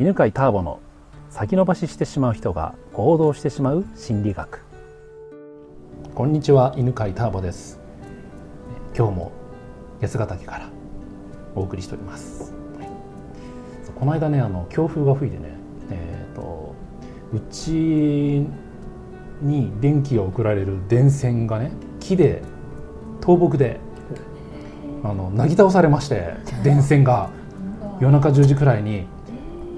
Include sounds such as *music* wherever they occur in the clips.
犬飼ターボの先延ばししてしまう人が行動してしまう心理学。こんにちは犬飼ターボです。今日も八ヶ岳からお送りしております、はい。この間ねあの強風が吹いてねえっ、とうちに電気が送られる電線がね木で倒木であのなぎ倒されまして *laughs* 電線が。夜中10時くらいに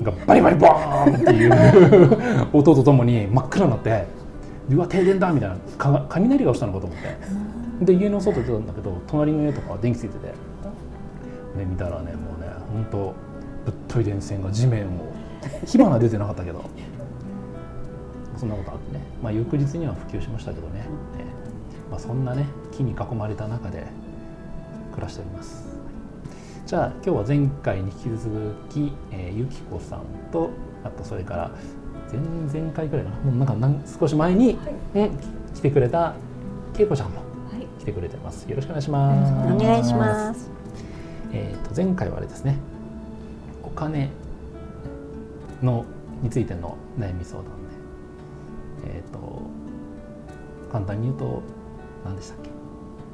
なんかバリバリボーンっていう音とともに真っ暗になってうわ停電だみたいなか雷が落ちたのかと思って。で家の外出たんだけど隣の家とか電気ついてて。で見たらねもうね本当ぶっとい電線が地面を火花出てなかったけど。そんなことあってね、まあ、翌日には普及しましたけどね、えまあ、そんなね木に囲まれた中で暮らしております。じゃあ今日は前回に引き続き、えーゆきこさんとあとそれから前々回くらいかな。もうなんかなん少し前に、うん、来てくれたけいこちゃんもはい。来てくれてます。よろしくお願いします。お願いします。えー、と前回はあれですね。お金のについての悩み相談でえっ、と簡単に言うと何でしたっけ？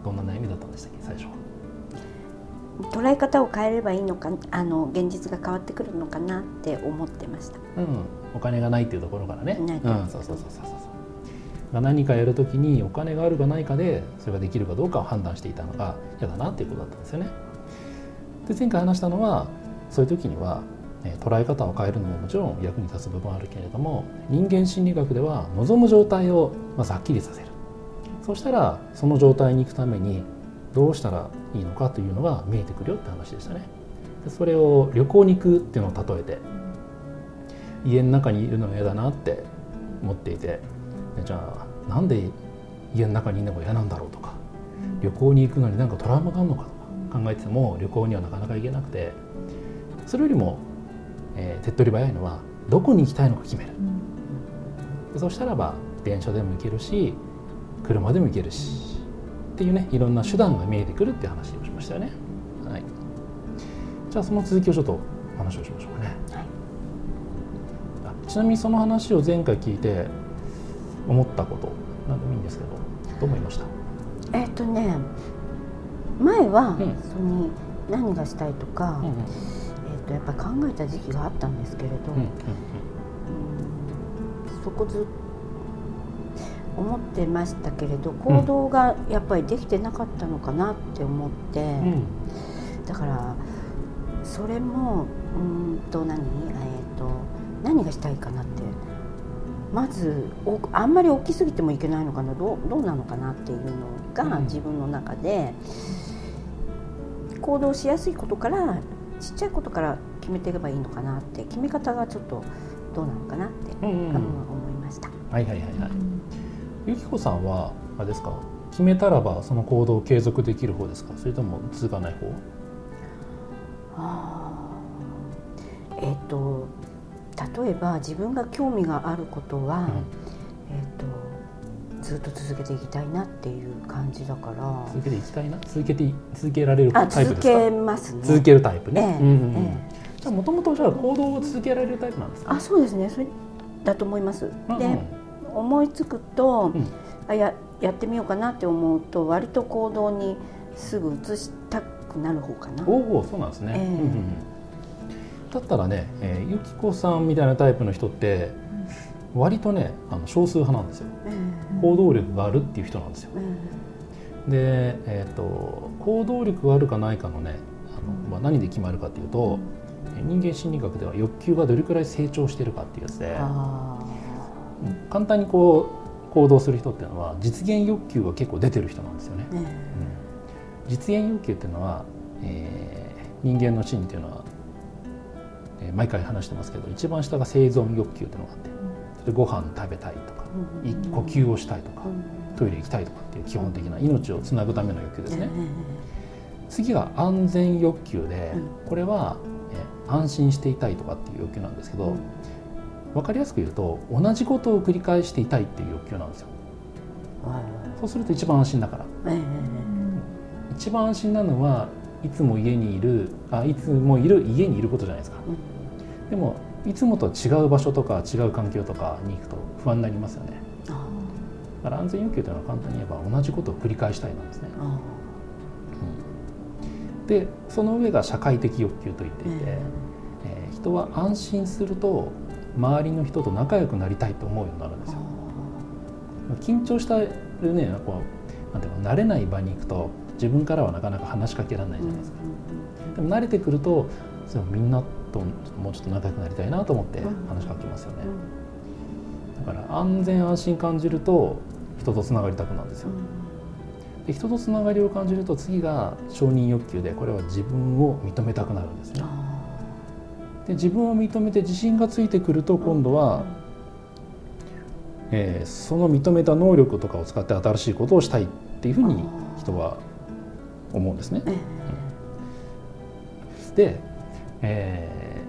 どんな悩みだったんでしたっけ？最初は捉え方を変えればいいのか、あの現実が変わってくるのかなって思ってました。うん、お金がないっていうところからね、うん、そうそうそうそうそうが何かやるときにお金があるかないかでそれができるかどうかを判断していたのが嫌だなっていうことだったんですよね。で前回話したのはそういう時には、えー捉え方を変えるのももちろん役に立つ部分はあるけれども人間心理学では望む状態をまずはっきりさせる。そうしたらその状態に行くためにどうしたらいいのかというのが見えてくるよって話でしたね。でそれを旅行に行くっていうのを例えて家の中にいるのが嫌だなって思っていてじゃあなんで家の中にいるのが嫌なんだろうとか旅行に行くのになんかトラウマがあるのかとか考えてても旅行にはなかなか行けなくてそれよりも、えー手っ取り早いのはどこに行きたいのか決めるでそしたらば電車でも行けるし車でも行けるしっていうねいろんな手段が見えてくるっていう話をしましたよね。はい、じゃあその続きをちょっと話をしましょうかね。はい。あちなみにその話を前回聞いて思ったこと何でもいいんですけどどう思いました？えっ、とね、前は、うん。その何がしたいとか、うんうん。えっ、とやっぱり考えた時期があったんですけれど、そこずっ思ってましたけれど行動がやっぱりできてなかったのかなって思って、うんうんだからそれもうーんと何、えー、と何がしたいかなって。まずおあんまり大きすぎてもいけないのかなどうどうなのかなっていうのがうん。自分の中で、行動しやすいことからちっちゃいことから決めていけばいいのかなって決め方がちょっとどうなのかなって、うんうん。思いました。はいはいはいはいゆきこさんはあれですか？決めたらばその行動を継続できる方ですか？それとも続かない方？あー。えっ、と例えば自分が興味があることは、えっ、とずっと続けていきたいなっていう感じだから。続けていきたいな？続けてい続けられるタあイプですか？続けますね。続けるタイプね、ええうんうんうん。えじゃあもともとじゃあ行動を続けられるタイプなんですか？あそうですね。それだと思います、うんうん。で思いつくと、うん。あややってみようかなって思うと割と行動にすぐ移したくなる方かな。おおそうなんですね、ええ。うんうんうん。だったらね、えーゆきこさんみたいなタイプの人って割とねあの少数派なんですよ。え行動力があるっていう人なんですよ。えで、えー、と行動力があるかないかのねあの、まあ、何で決まるかっていうと、え人間心理学では欲求がどれくらい成長してるかっていうやつで簡単にこう行動する人っていうのは実現欲求が結構出てる人なんですよね。うん。実現欲求っていうのは、えー人間の心理というのは、えー毎回話してますけど一番下が生存欲求っていうのがあってそれでご飯食べたいとか呼吸をしたいとかうん。トイレ行きたいとかっていう基本的な命をつなぐための欲求ですね。え次が安全欲求でうん。これは、えー安心していたいとかっていう欲求なんですけど、うん分かりやすく言うと同じことを繰り返していたいっていう欲求なんですよ。はいそうすると一番安心だから。ええ一番安心なのはいつも家にいるあいつもいる家にいることじゃないですか。うん。でもいつもと違う場所とか違う環境とかに行くと不安になりますよね。あだから安全欲求というのは簡単に言えば同じことを繰り返したいなんですね。あでその上が社会的欲求と言っていて、え。えー人は安心すると周りの人と仲良くなりたいと思うようになるんですよ。緊張したるねこうなんていうの慣れない場に行くと自分からはなかなか話しかけられないじゃないですか、でも慣れてくるとそれみんなともうちょっと仲良くなりたいなと思ってうん。話しかけますよね、だから安全安心感じると人とつながりたくなるんですよ。で人とつながりを感じると次が承認欲求でこれは自分を認めたくなるんですねで自分を認めて自信がついてくると今度は、えーその認めた能力とかを使って新しいことをしたいっていうふうに人は思うんですね。で、え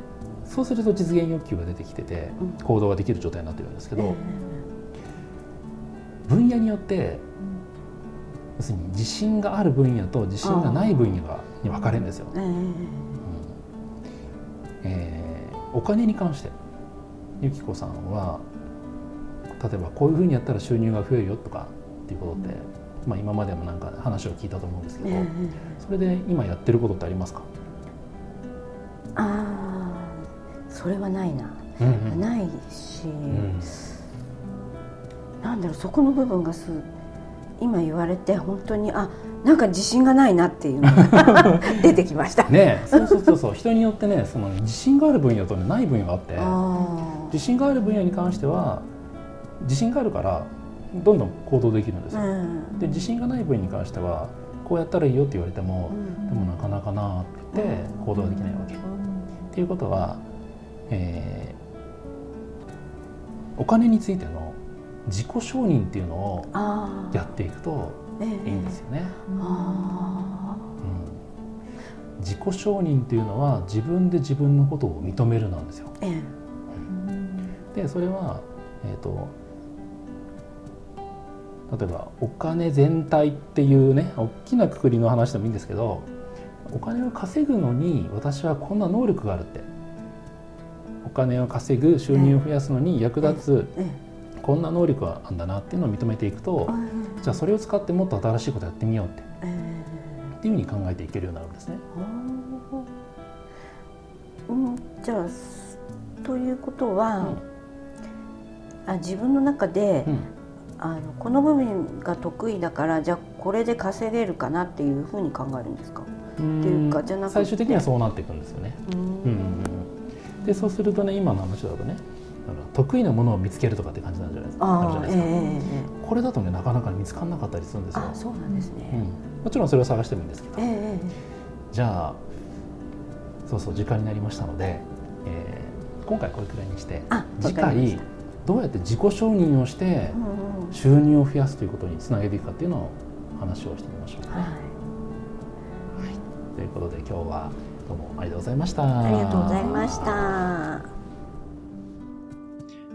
ーそうすると実現欲求が出てきててうん。行動ができる状態になってるんですけど分野によって要するに自信がある分野と自信がない分野がに分かれるんですよ。えええーお金に関してゆきこさんは例えばこういうふうにやったら収入が増えるよとかっていうことって、まあ、今までもなんか話を聞いたと思うんですけど、ええそれで今やってることってありますか、ああそれはないな、うん。ないし、うん。なんだろうそこの部分がす今言われて本当にあなんか自信がないなっていうのが *laughs* 出てきました。ねえそうそうそうそう人によってねその自信がある分野と、ね、ない分野があってあ自信がある分野に関しては自信があるからどんどん行動できるんですあ、よ。うんで自信がない分野に関してはこうやったらいいよって言われても、うんでもなかなかなって行動ができないわけ。っていうことは、えーお金についての自己承認っていうのをやっていくとええ。いいんですよね。あうん、自己承認っていうのは自分で自分のことを認めるなんですよ。でそれは、えー、と例えばお金全体っていうね大きなくくりの話でもいいんですけどお金を稼ぐのに私はこんな能力があるって。お金を稼ぐ収入を増やすのに役立つえこんな能力があるんだなっていうのを認めていくとえじゃあそれを使ってもっと新しいことやってみようってえっていうふうに考えていけるようになるんですね。えうん。じゃあすということは、あ自分の中で、うん。あのこの部分が得意だからじゃあこれで稼げるかなっていうふうに考えるんですか？うんっていうかじゃなくて。最終的にはそうなっていくんですよね。うんうん。でそうするとね今の話だとね得意なものを見つけるとかって感じなんじゃないですか？ええええこれだとねなかなか見つからなかったりするんですよ。あ、そうなんですうん。ね。、もちろんそれを探してもいいんですけど。えええじゃあそうそう時間になりましたので、えー今回これくらいにしてあ次回どうやって自己承認をして収入を増やすということにつなげていくかっていうのを話をしてみましょう、はい。ということで今日はどうもありがとうございました。ありがとうございました。